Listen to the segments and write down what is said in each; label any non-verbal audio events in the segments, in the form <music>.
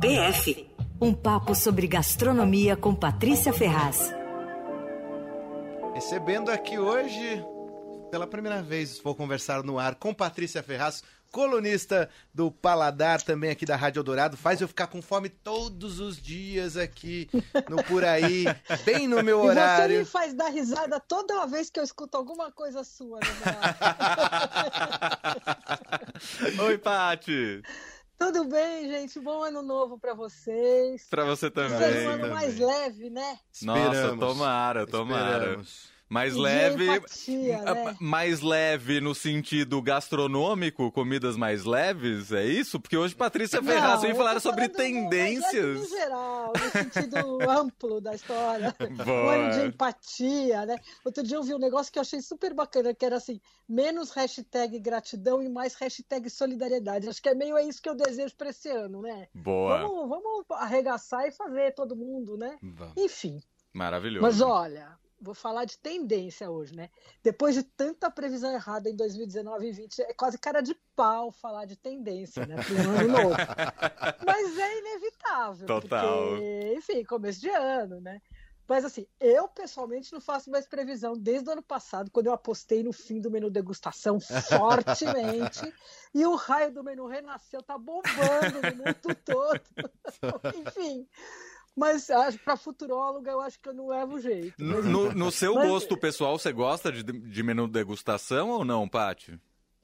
PF um papo sobre gastronomia com Patrícia Ferraz. Recebendo aqui hoje, pela primeira vez, vou conversar no ar com Patrícia Ferraz, colunista do Paladar, também aqui da Rádio Dourado. Faz eu ficar com fome todos os dias aqui no Por Aí, bem no meu horário. E você me faz dar risada toda vez que eu escuto alguma coisa sua. Né? <laughs> Oi, Pati! Tudo bem, gente? Bom ano novo para vocês. Para você também. Ser um ano mais leve, né? Nossa, tomara, tomara. Esperamos. Mais e leve. Empatia, né? Mais leve no sentido gastronômico, comidas mais leves, é isso? Porque hoje Patrícia Ferraz vem falar sobre tendências. No geral, no sentido <laughs> amplo da história. Boa. Um ano de empatia, né? Outro dia eu vi um negócio que eu achei super bacana, que era assim, menos hashtag gratidão e mais hashtag solidariedade. Acho que é meio isso que eu desejo para esse ano, né? Boa. Vamos, vamos arregaçar e fazer todo mundo, né? Vamos. Enfim. Maravilhoso. Mas olha, vou falar de tendência hoje, né? Depois de tanta previsão errada em 2019 e 2020, é quase cara de pau falar de tendência, né? Pro ano <laughs> novo. Mas é inevitável. Total. Porque, enfim, começo de ano, né? Mas assim, eu pessoalmente não faço mais previsão desde o ano passado, quando eu apostei no fim do menu degustação fortemente. e o raio do menu renasceu, tá bombando no mundo todo. <laughs> Enfim. Mas para futuróloga eu acho que eu não levo jeito. No, no, no seu mas... gosto pessoal, você gosta de, de menu degustação ou não, Paty?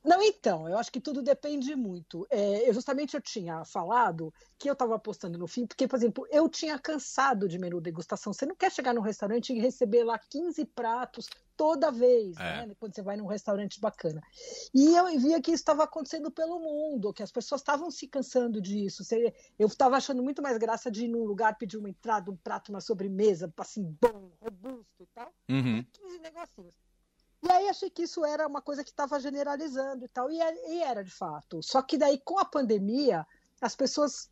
Não, então, eu acho que tudo depende muito. É, eu, justamente eu tinha falado que eu estava apostando no fim, porque, por exemplo, eu tinha cansado de menu degustação. Você não quer chegar num restaurante e receber lá 15 pratos toda vez, é. né? Quando você vai num restaurante bacana. E eu via que isso estava acontecendo pelo mundo, que as pessoas estavam se cansando disso. Eu estava achando muito mais graça de ir num lugar pedir uma entrada, um prato, uma sobremesa, assim, bom, robusto e tal. Uhum. 15 negocinhos. E aí achei que isso era uma coisa que estava generalizando e tal, e, e, era de fato. Só que daí, com a pandemia, as pessoas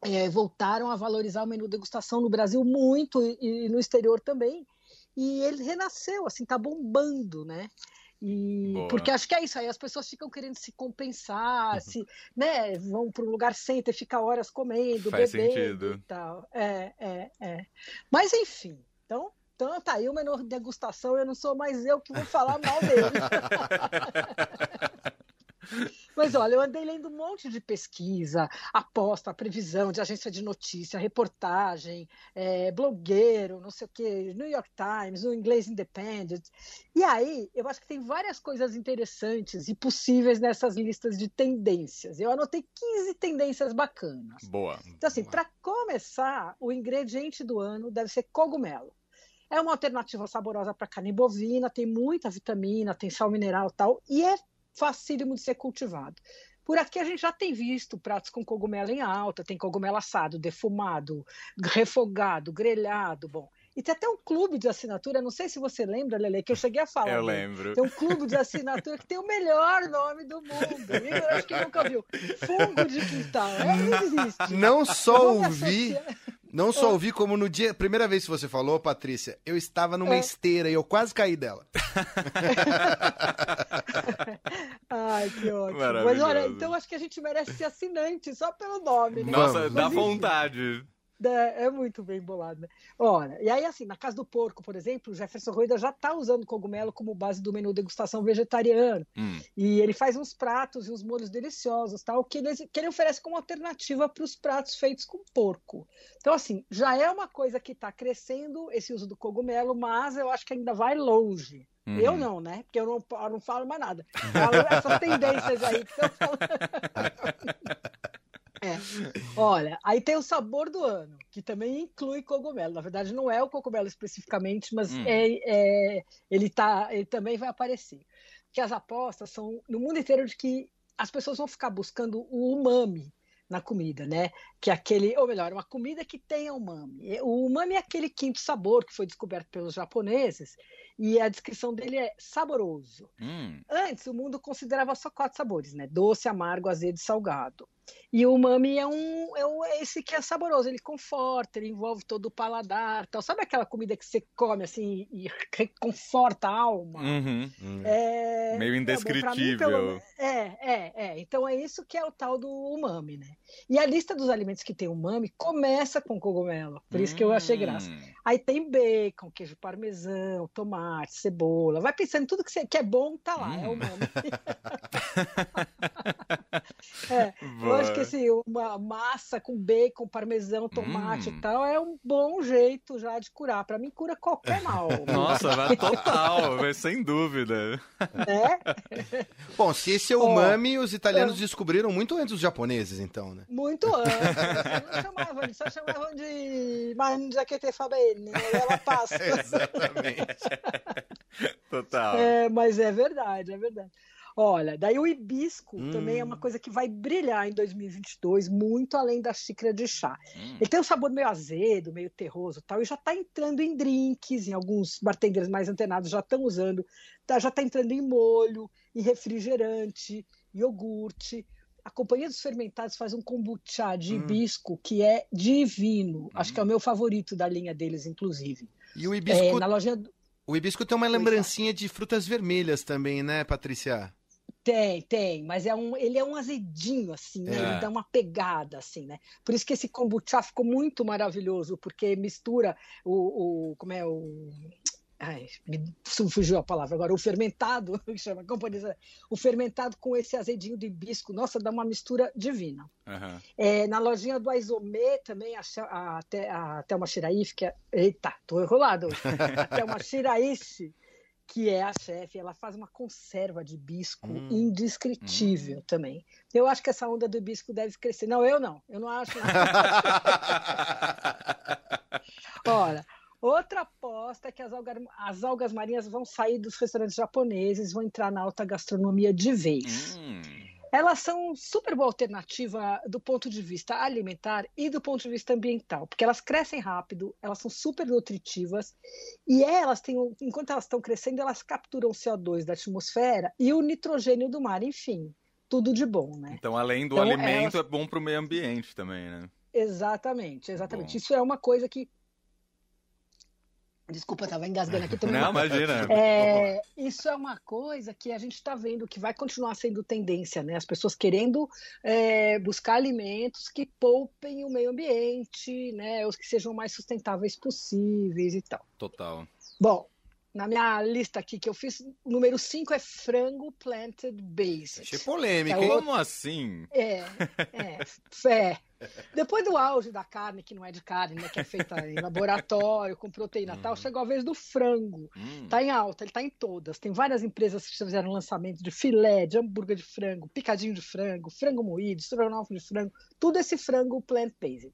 é, voltaram a valorizar o menu degustação no Brasil muito e, e, no exterior também. E ele renasceu, assim, tá bombando, né? E, porque acho que é isso aí, as pessoas ficam querendo se compensar, uhum. se, né, vão para um lugar senta e fica horas comendo, Faz bebendo sentido. e tal. É, é, é. Mas enfim, então então tá aí o menor degustação, eu não sou mais eu que vou falar mal dele. <laughs> Mas olha, eu andei lendo um monte de pesquisa, aposta, previsão de agência de notícia, reportagem, é, blogueiro, não sei o quê, New York Times, o Inglês Independent. E aí, eu acho que tem várias coisas interessantes e possíveis nessas listas de tendências. Eu anotei 15 tendências bacanas. Boa. Então, assim, para começar, o ingrediente do ano deve ser cogumelo. É uma alternativa saborosa para carne bovina, tem muita vitamina, tem sal mineral e tal, e é facílimo de ser cultivado. Por aqui a gente já tem visto pratos com cogumelo em alta, tem cogumelo assado, defumado, refogado, grelhado, bom. E tem até um clube de assinatura, não sei se você lembra, Lele, que eu cheguei a falar. Eu lembro. Tem um clube de assinatura que tem o melhor nome do mundo. Eu acho que nunca viu. Fungo de quintal. É, não existe. Não só ouvi, não só é. ouvi, como no dia. Primeira vez que você falou, Patrícia, eu estava numa é. esteira e eu quase caí dela. <laughs> Ai, que ótimo. Mas olha, então acho que a gente merece ser assinante só pelo nome, né? Nossa, Mas, dá vontade. É, é muito bem bolado. Né? Olha, e aí, assim, na Casa do Porco, por exemplo, o Jefferson Rueda já está usando cogumelo como base do menu degustação vegetariano. Hum. E ele faz uns pratos e uns molhos deliciosos, tal, que ele, que ele oferece como alternativa para os pratos feitos com porco. Então, assim, já é uma coisa que está crescendo esse uso do cogumelo, mas eu acho que ainda vai longe. Uhum. Eu não, né? Porque eu não, eu não falo mais nada. Falo essas tendências aí que estão falando. <laughs> É. <laughs> Olha, aí tem o sabor do ano, que também inclui cogumelo. Na verdade, não é o cogumelo especificamente, mas hum. é, é, ele, tá, ele também vai aparecer. Que as apostas são no mundo inteiro de que as pessoas vão ficar buscando o umami na comida, né? Que é aquele, ou melhor, uma comida que tenha umami. O umami é aquele quinto sabor que foi descoberto pelos japoneses E a descrição dele é saboroso. Hum. Antes, o mundo considerava só quatro sabores, né? Doce, amargo, azedo e salgado. E o umami é um é esse que é saboroso, ele conforta, ele envolve todo o paladar, tal. Sabe aquela comida que você come assim e <laughs> reconforta a alma? Uhum, É, Meio indescritível. É, é, é, é. Então é isso que é o tal do umami, né? E a lista dos alimentos que tem umami começa com cogumelo, por isso que eu achei graça. Hum. Aí tem bacon, queijo parmesão, tomate, cebola. Vai pensando tudo que, você, que é bom, tá lá, hum. é umami. <laughs> é, eu acho que assim, uma massa com bacon, parmesão, tomate hum. e tal é um bom jeito já de curar. Para mim, cura qualquer mal. <laughs> Nossa, vai total, sem dúvida. É? <laughs> Bom, se esse é o umami, oh, os italianos descobriram muito antes dos japoneses, então, né? Muito antes. Não chamavam, só chamavam de mangia que te fa bene, né? ela passa. Exatamente. <laughs> Total. É, mas é verdade, é verdade. Olha, daí o hibisco hum. também é uma coisa que vai brilhar em 2022, muito além da xícara de chá. Hum. Ele tem um sabor meio azedo, meio terroso tal, e já está entrando em drinks, em alguns bartenders mais antenados já estão usando, tá, já está entrando em molho, em refrigerante, iogurte. A Companhia dos Fermentados faz um kombucha de hum. hibisco que é divino. Acho que é o hum. meu favorito da linha deles, inclusive. E o hibisco... É, na lojinha... O hibisco tem uma lembrancinha de frutas vermelhas também, né, Patrícia? Tem, tem, mas é um, ele é um azedinho, assim, né? É. Ele dá uma pegada, assim, né? Por isso que esse kombucha ficou muito maravilhoso, porque mistura o, o como é o Ai, me fugiu a palavra agora, o fermentado, <laughs> que chama companhia, o fermentado com esse azedinho de hibisco, nossa, dá uma mistura divina. Uhum. É, na lojinha do Aizomê também, a, a, a, a Thelma Shiraishi, que é, eita, tô enrolado hoje, a Thelma <laughs> Shiraishi, que é a chefe, ela faz uma conserva de bisco hum. indescritível hum. também. Eu acho que essa onda do bisco deve crescer. Não, eu não. Eu não acho. <laughs> Olha, outra aposta é que as, algas, as algas marinhas vão sair dos restaurantes japoneses, vão entrar na alta gastronomia de vez. Hum elas são super boa alternativa do ponto de vista alimentar e do ponto de vista ambiental, porque elas crescem rápido, elas são super nutritivas e elas têm, enquanto elas estão crescendo, elas capturam o CO2 da atmosfera e o nitrogênio do mar, enfim, tudo de bom, né? Então, além do então, alimento, elas... é bom para o meio ambiente também, né? Exatamente, exatamente. Bom. Isso é uma coisa que Desculpa, estava engasgando aqui. Não, imagina. É, isso é uma coisa que a gente está vendo que vai continuar sendo tendência, né? As pessoas querendo é, buscar alimentos que poupem o meio ambiente, né? Os que sejam mais sustentáveis possíveis e tal. Total. Bom, na minha lista aqui que eu fiz, o número 5 é frango planted based. Achei polêmico, é Como assim? É, é, <laughs> é. Depois do auge da carne, que não é de carne, né, que é feita em laboratório, com proteína hum. tal, chegou a vez do frango. Hum. Tá em alta, ele tá em todas. Tem várias empresas que fizeram lançamento de filé, de hambúrguer de frango, picadinho de frango, frango moído, estrogonofe de frango, tudo esse frango plant-based.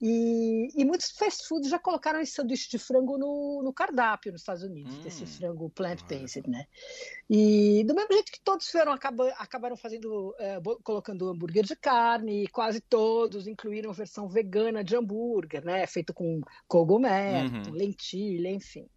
E, e, muitos fast foods já colocaram esse sanduíche de frango no, no cardápio nos Estados Unidos, hum, desse frango plant-based, né? E do mesmo jeito que todos foram, acaba, acabaram fazendo, é, colocando hambúrguer de carne, e quase todos incluíram a versão vegana de hambúrguer, né? Feito com cogumelo, uhum. lentilha, enfim.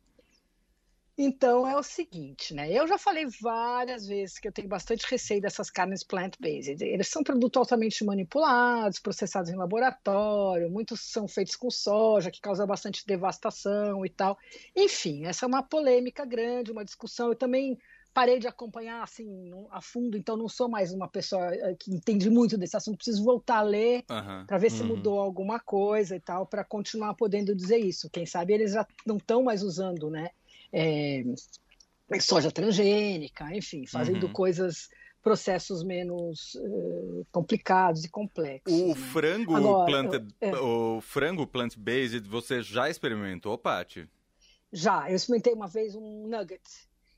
Então é o seguinte, né? Eu já falei várias vezes que eu tenho bastante receio dessas carnes plant-based. Eles são produtos altamente manipulados, processados em laboratório, muitos são feitos com soja, que causa bastante devastação e tal. Enfim, essa é uma polêmica grande, uma discussão. Eu também parei de acompanhar assim a fundo, então não sou mais uma pessoa eh, que entende muito desse assunto. Preciso voltar a ler uhum, para ver uhum. se mudou alguma coisa e tal, para continuar podendo dizer isso. Quem sabe eles já não estão mais usando, né? É, soja transgênica, enfim, fazendo uhum. coisas processos menos uh, complicados e complexos. O né? frango Agora, plant, é. o frango plant based você já experimentou, Paty? Já, eu experimentei uma vez um nugget.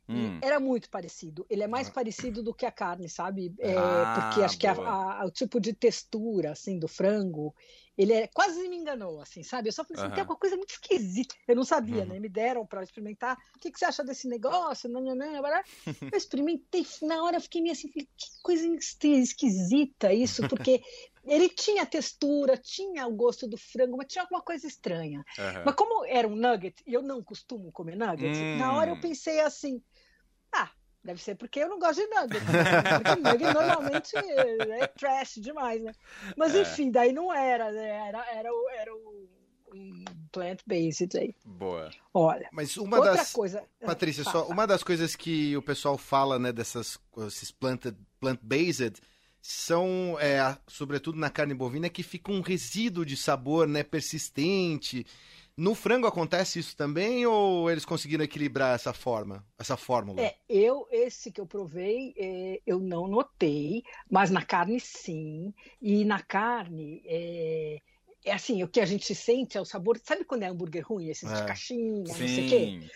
Hum. Era muito parecido. Ele é mais ah. parecido do que a carne, sabe? É, ah, porque acho boa. que a, a, o tipo de textura assim do frango ele é, quase me enganou, assim, sabe? Eu só falei assim, uhum. tem alguma coisa muito esquisita. Eu não sabia, uhum. né? Me deram para experimentar. O que, que você acha desse negócio? Não, não, não, <laughs> eu experimentei, na hora eu fiquei meio assim, que coisa esquisita isso, <laughs> porque ele tinha textura, tinha o gosto do frango, mas tinha alguma coisa estranha. Uhum. Mas como era um nugget, e eu não costumo comer nugget, hum. na hora eu pensei assim, deve ser porque eu não gosto de nugget. Né? Porque nugget normalmente é trash demais, né? Mas é. enfim, daí não era, né? Era, era, o, era o plant-based aí. Boa. Olha. Mas uma outra das coisa, Patrícia, só uma das coisas que o pessoal fala, né, dessas esses plant plant-based são, é, sobretudo na carne bovina, que fica um resíduo de sabor, né, persistente. No frango acontece isso também ou eles conseguiram equilibrar essa forma, essa fórmula? É, eu esse que eu provei, é, eu não notei, mas na carne sim. E na carne é, assim, o que a gente sente é o sabor. Sabe quando é hambúrguer ruim, esses é. de caixinha, Sim. não sei o quê?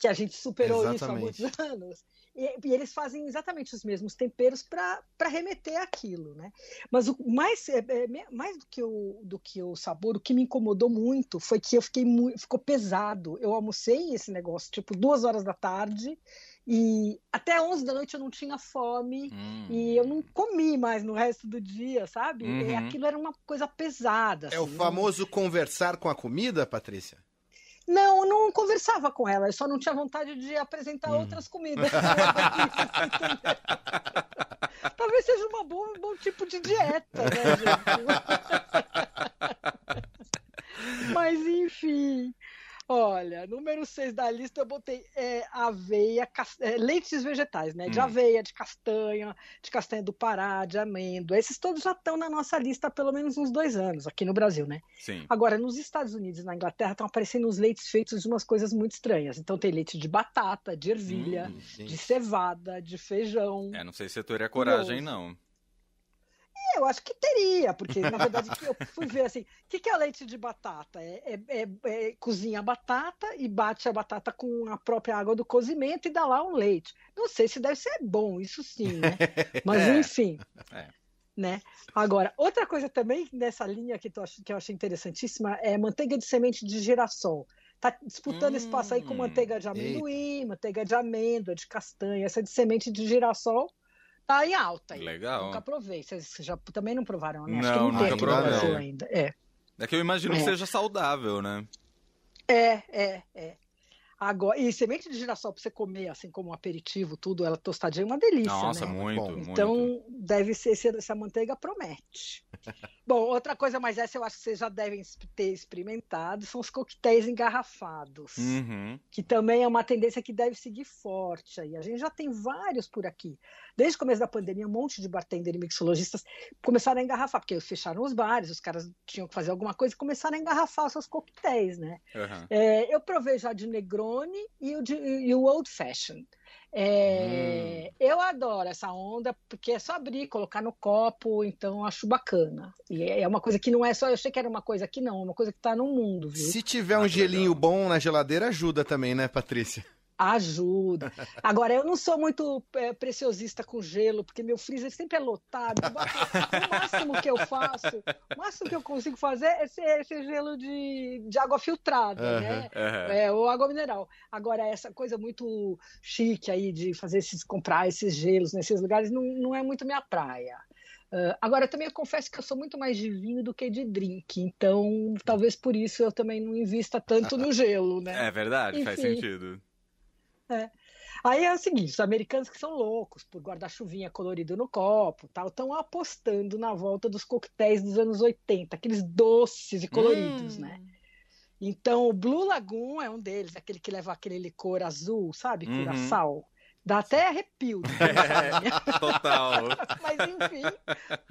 Que a gente superou Exatamente. isso há muitos <laughs> anos. E, e, eles fazem exatamente os mesmos temperos para remeter aquilo, né? Mas o mais, é, é, mais do, que o, do que o sabor, o que me incomodou muito foi que eu fiquei muito, ficou pesado. Eu almocei esse negócio tipo duas horas da tarde e até 11 da noite eu não tinha fome hum. e eu não comi mais no resto do dia, sabe? Uhum. E aquilo era uma coisa pesada. É o assim, famoso conversar com a comida, Patrícia? Não, eu não conversava com ela, eu só não tinha vontade de apresentar hum. outras comidas. <laughs> Talvez seja uma boa, um bom tipo de dieta, né, gente? <laughs> Mas enfim. Olha, número 6 da lista eu botei é, aveia, é, leites vegetais, né? De hum. aveia, de castanha, de castanha do Pará, de amêndoa. Esses todos já estão na nossa lista há pelo menos uns dois anos, aqui no Brasil, né? Sim. Agora, nos Estados Unidos e na Inglaterra estão aparecendo os leites feitos de umas coisas muito estranhas. Então tem leite de batata, de ervilha, hum, de cevada, de feijão. É, não sei se eu teria coragem, não. Eu acho que teria, porque na verdade <laughs> eu fui ver assim, o que, que é leite de batata? É, é, é, é, cozinha a batata e bate a batata com a própria água do cozimento e dá lá um leite. Não sei se deve ser bom, isso sim, né? <laughs> Mas é. enfim. É. Né? Agora, outra coisa também nessa linha que, que eu achei interessantíssima é manteiga de semente de girassol. Tá disputando hum, espaço aí com manteiga de amendoim, eita. manteiga de amêndoa, de castanha, essa de semente de girassol tá em alta. Aí. Legal. Nunca provei. Vocês já também não provaram, né? Não, Acho que não nunca tem provei. Brasil ainda. É. É que eu imagino é. que seja saudável, né? É, é, é. Agora, e semente de girassol para você comer, assim como um aperitivo, tudo, ela tostadinha é uma delícia. Nossa, né? muito, Bom, Então, muito. deve ser, essa manteiga promete. Bom, outra coisa, mas essa eu acho que vocês já devem ter experimentado, são os coquetéis engarrafados. Uhum. Que também é uma tendência que deve seguir forte aí. A gente já tem vários por aqui. Desde o começo da pandemia, um monte de bartender e mixologistas começaram a engarrafar, porque fecharam os bares, os caras tinham que fazer alguma coisa e começaram a engarrafar os seus coquetéis, né? Uhum. É, eu provei já de Negroni e o, de, e o Old Fashioned. É, hum. Eu adoro essa onda, porque é só abrir, colocar no copo, então acho bacana. E é uma coisa que não é só, eu achei que era uma coisa que não, é uma coisa que está no mundo, viu? Se tiver um ah, gelinho legal. bom na geladeira, ajuda também, né, Patrícia? Ajuda. Agora, eu não sou muito é, preciosista com gelo, porque meu freezer sempre é lotado. O máximo que eu faço, o máximo que eu consigo fazer é esse, esse gelo de, de água filtrada, uhum, né? Uhum. É, ou água mineral. Agora, essa coisa muito chique aí de fazer esses, comprar esses gelos nesses lugares não, não é muito minha praia. Uh, agora, também eu confesso que eu sou muito mais de vinho do que de drink, então talvez por isso eu também não invista tanto no gelo, né? É verdade, Enfim. faz sentido. É. Aí é o seguinte, os americanos que são loucos por guarda-chuvinha colorido no copo, tal, estão apostando na volta dos coquetéis dos anos 80, aqueles doces e coloridos, né? hum. né? Então, o Blue Lagoon é um deles, aquele que leva aquele licor azul, sabe? Uhum. Curaçao. Dá até arrepio. É, <laughs> total. <laughs> Mas enfim,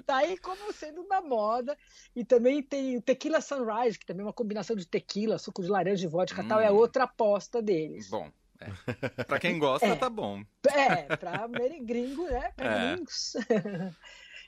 tá aí como sendo da moda. E também tem o Tequila Sunrise, que também é uma combinação de tequila, suco de laranja e vodka hum. tal, é hum. outra aposta deles. Bom. É. Pra quem gosta, é. tá bom. É, pra gringo, né? Pra é. gringos. <laughs>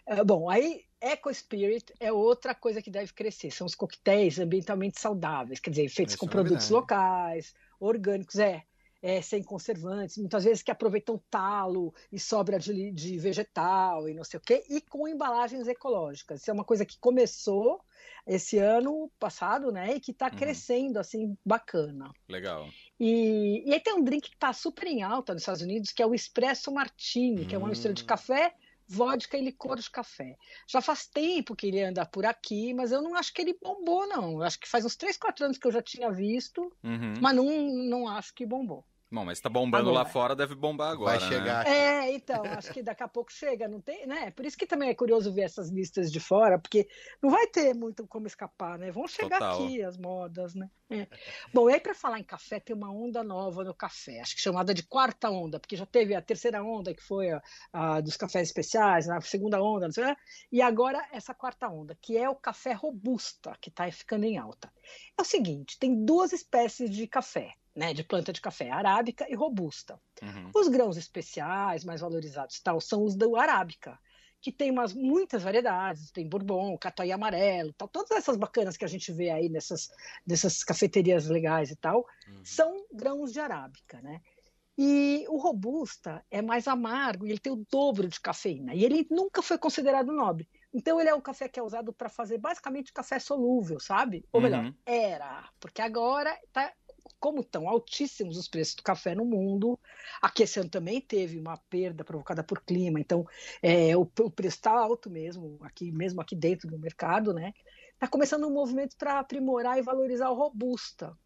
É, bom, aí Eco Spirit é outra coisa que deve crescer. São os coquetéis ambientalmente saudáveis, quer dizer, feitos Isso com é produtos locais, orgânicos, é, é, sem conservantes, muitas vezes que aproveitam talo e sobra de, de vegetal e não sei o quê, e com embalagens ecológicas. Isso é uma coisa que começou esse ano passado, né? E que está uhum. crescendo, assim, bacana. Legal. E, e aí tem um drink que está super em alta nos Estados Unidos, que é o Espresso Martini, que é uma mistura de hum. café, vodka e licor de café. Já faz tempo que ele anda por aqui, mas eu não acho que ele bombou, não. Eu acho que faz uns 3, 4 anos que eu já tinha visto, uhum. mas não, não acho que bombou. Bom, mas tá bombando agora. lá fora, deve bombar agora. Vai chegar. Né? É, então, acho que daqui a pouco chega, não tem, né? Por isso que também é curioso ver essas listas de fora, porque não vai ter muito como escapar, né? Vão chegar Total. aqui as modas, né? É. Bom, e aí para falar em café, tem uma onda nova no café, acho que chamada de quarta onda, porque já teve a terceira onda, que foi a, a dos cafés especiais, a segunda onda, não sei, né? e agora essa quarta onda, que é o café robusta, que está ficando em alta. É o seguinte, tem duas espécies de café né, de planta de café, arábica e robusta. Uhum. Os grãos especiais, mais valorizados tal, são os do arábica, que tem umas, muitas variedades, tem bourbon, catuai amarelo, tal, todas essas bacanas que a gente vê aí nessas, nessas cafeterias legais e tal, uhum. são grãos de arábica, né? E o robusta é mais amargo e ele tem o dobro de cafeína. E ele nunca foi considerado nobre. Então ele é um café que é usado para fazer basicamente café solúvel, sabe? Ou melhor, uhum. era, porque agora está como estão altíssimos os preços do café no mundo, aqui esse ano também teve uma perda provocada por clima, então é, o, o, preço está alto mesmo, aqui mesmo aqui dentro do mercado, né? Está começando um movimento para aprimorar e valorizar o robusta.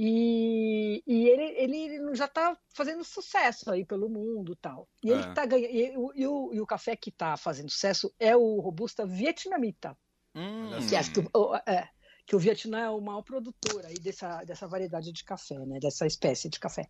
E, e ele, ele, já está fazendo sucesso aí pelo mundo tal. E ele é. tá ganhando. E, e, o, e o café que está fazendo sucesso é o robusta vietnamita. Hum. Que acho que é, que o Vietnã é o maior produtor aí dessa, dessa variedade de café, né, dessa espécie de café.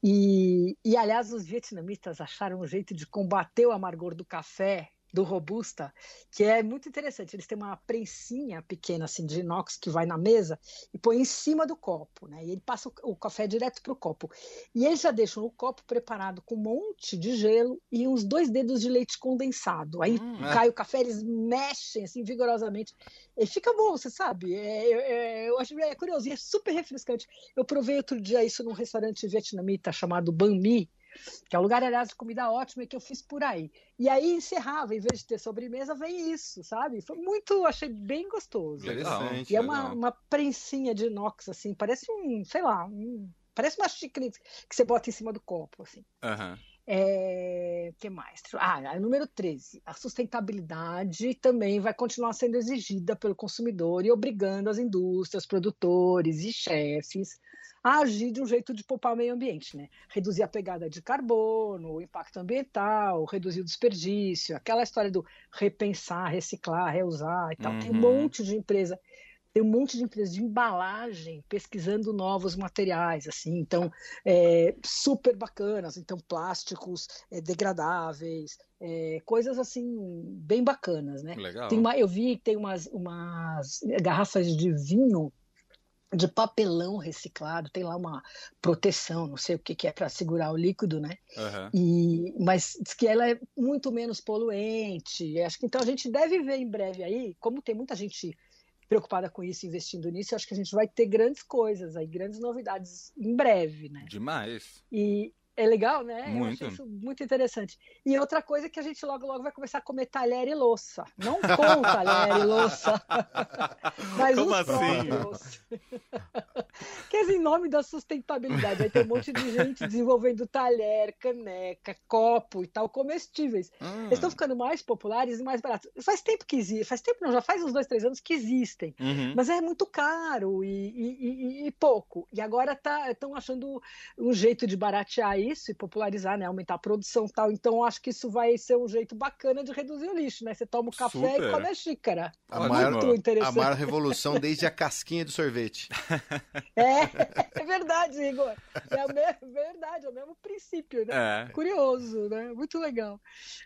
E, e, aliás, os vietnamitas acharam um jeito de combater o amargor do café do Robusta, que é muito interessante. Eles têm uma prensinha pequena assim de inox que vai na mesa e põe em cima do copo, né? E ele passa o, café direto para o copo. E eles já deixam o copo preparado com um monte de gelo e uns dois dedos de leite condensado. Aí hum, cai é. o café, eles mexem assim vigorosamente. E fica bom, você sabe? É, é, eu acho é curioso e é super refrescante. Eu provei outro dia isso num restaurante vietnamita chamado Banh Mi, que é um lugar, aliás, de comida ótima que eu fiz por aí. E aí encerrava, em vez de ter sobremesa, vem isso, sabe? Foi muito, achei bem gostoso. Interessante. E é uma, uma prensinha de inox, assim, parece um, sei lá, um, parece uma xícara que você bota em cima do copo, assim. Uhum. É, que mais? Ah, número 13. A sustentabilidade também vai continuar sendo exigida pelo consumidor e obrigando as indústrias, produtores e chefes a agir de um jeito de poupar o meio ambiente, né? Reduzir a pegada de carbono, o impacto ambiental, reduzir o desperdício, aquela história do repensar, reciclar, reusar e tal. Uhum. Tem um uhum. monte de empresa tem um monte de empresas de embalagem pesquisando novos materiais, assim, então é, super bacanas, então plásticos é, degradáveis, é, coisas assim bem bacanas, né? Legal. Tem uma, eu vi que tem umas, umas garrafas de vinho de papelão reciclado, tem lá uma proteção, não sei o que, que é para segurar o líquido, né? Uhum. E, mas diz que ela é muito menos poluente. Acho que então a gente deve ver em breve aí, como tem muita gente preocupada com isso, investindo nisso, acho que a gente vai ter grandes coisas aí, grandes novidades em breve, né? Demais. E, é legal, né? Muito. Eu acho isso muito interessante. E outra coisa é que a gente logo, logo vai começar a comer talher e louça. Não com talher e louça. <laughs> mas Como assim? Quer dizer, em nome da sustentabilidade. Aí tem um monte de gente desenvolvendo talher, caneca, copo e tal, comestíveis. Hum. Eles estão ficando mais populares e mais baratos. Faz tempo que existe. Faz tempo, não, já faz uns dois, três anos que existem. Uhum. Mas é muito caro e, e, e, e pouco. E agora estão tá, achando um jeito de baratear isso e popularizar, né? Aumentar a produção e tal. Então, acho que isso vai ser um jeito bacana de reduzir o lixo, né? Você toma o café Super. e come a xícara. A é maior, muito interessante. A maior revolução desde a casquinha do sorvete. <laughs> É, é verdade, Igor. É mesmo, verdade, é o mesmo princípio, né? É. Curioso, né? Muito legal.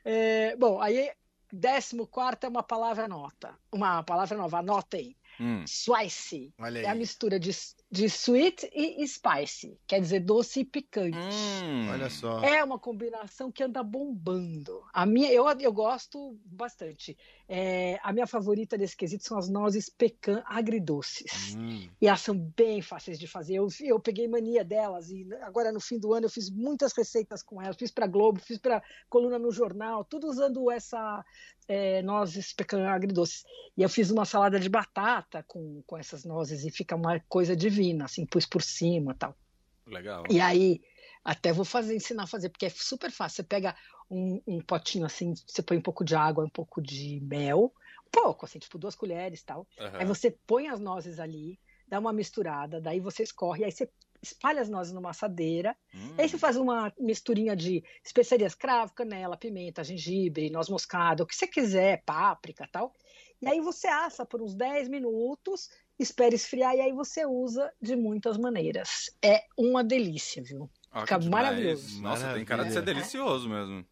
É, bom, aí, décimo quarto é uma palavra nota. Uma palavra nova, anotem. Hum. Spicy. É a mistura de, de sweet e spicy. Quer dizer, doce e picante. Hum. Olha só. É uma combinação que anda bombando. A minha, eu, eu gosto bastante. É, a minha favorita desse quesito são as nozes pecan agridoces. Hum. E elas são bem fáceis de fazer. Eu, eu peguei mania delas e agora no fim do ano eu fiz muitas receitas com elas. Fiz para Globo, fiz para coluna no jornal, tudo usando essa é, nozes pecan agridoces. E eu fiz uma salada de batata com, com essas nozes e fica uma coisa divina, assim, pus por cima tal. Legal. E aí, Até vou fazer, ensinar a fazer, porque é super fácil. Você pega um, um potinho assim, você põe um pouco de água, um pouco de mel, pouco, assim, tipo duas colheres tal. Uhum. Aí você põe as nozes ali, dá uma misturada, daí você escorre, aí você espalha as nozes numa assadeira, hum. aí você faz uma misturinha de especiarias cravo, canela, pimenta, gengibre, noz moscada, o que você quiser, páprica tal. E aí você assa por uns 10 minutos, espera esfriar e aí você usa de muitas maneiras. É uma delícia, viu? Fica maravilhoso. Nossa, Maravilha. tem cara de ser delicioso mesmo.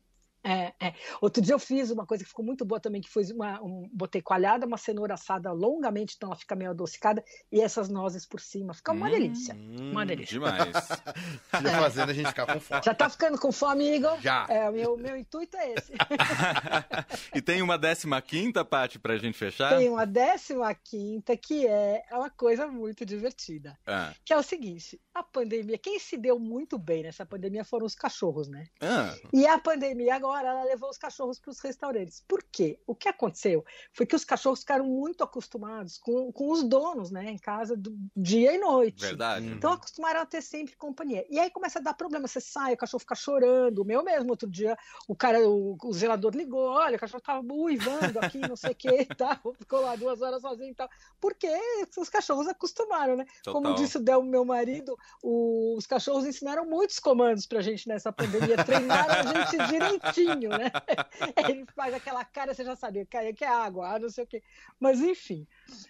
É, é. Outro dia eu fiz uma coisa que ficou muito boa também, que foi uma, um, botei coalhada, uma cenoura assada longamente, então ela fica meio adocicada, e essas nozes por cima. Fica uma hum, delícia. Uma delícia. Demais. <laughs> Já fazendo a gente ficar com fome. Já tá ficando com fome, Igor? Já. É, o meu, meu intuito é esse. <laughs> e tem uma décima quinta, Paty, pra gente fechar? Tem uma décima quinta que é uma coisa muito divertida. Ah. Que é o seguinte, a pandemia, quem se deu muito bem nessa pandemia foram os cachorros, né? Ah. E a pandemia agora hora ela levou os cachorros para os restaurantes. Por quê? O que aconteceu foi que os cachorros ficaram muito acostumados com, com os donos, né, em casa, do dia e noite. Verdade. Então acostumaram a ter sempre companhia. E aí começa a dar problema. Você sai, o cachorro fica chorando. O meu mesmo, outro dia, o cara, o, o zelador ligou: olha, o cachorro tava uivando aqui, não sei o que e tal. <laughs> Ficou lá duas horas sozinho e tal. Porque os cachorros acostumaram, né? Total. Como disse o meu marido, o, os cachorros ensinaram muitos comandos pra gente nessa pandemia. Treinaram a gente direitinho <laughs> né? <laughs> Ele faz aquela cara, você já sabia, que é água, ah, não sei o quê. Mas, enfim,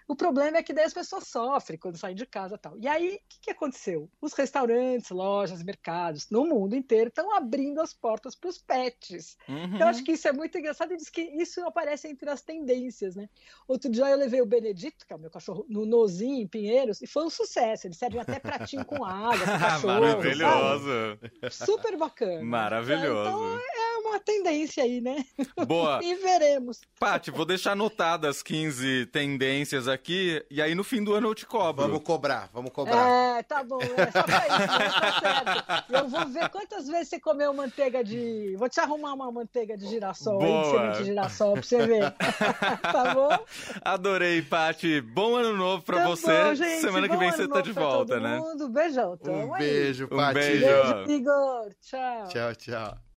o problema é que daí as pessoas sofrem quando saem de casa e tal. E aí, o que, que aconteceu? Os restaurantes, lojas, mercados, no mundo inteiro, estão abrindo as portas para os pets. Uhum. Eu acho que isso é muito engraçado e diz que isso aparece entre as tendências, né? Outro dia eu levei o Benedito, que é o meu cachorro, no Nozinho, em Pinheiros, e foi um sucesso. Ele serve até pratinho com água, com <laughs> cachorro. Maravilhoso! Sabe? Super bacana. Maravilhoso. Então, é uma tendência aí, né? Boa. <laughs> e veremos. Paty, vou deixar anotadas as 15 tendências aqui e aí no fim do ano eu te cobro. Vamos cobrar, vamos cobrar. É, tá bom, é só pra isso, né? tá certo. Eu vou ver quantas vezes você comeu manteiga de... Vou te arrumar uma manteiga de girassol Boa. aí, semente de girassol, pra você ver. <laughs> tá bom? Adorei, Paty. Bom ano novo pra tá você. Bom, gente. Semana que vem você tá de volta, né? Mundo. Beijão. Um beijo, Paty. Um beijo. Beijo, Igor. Tchau. Tchau, tchau.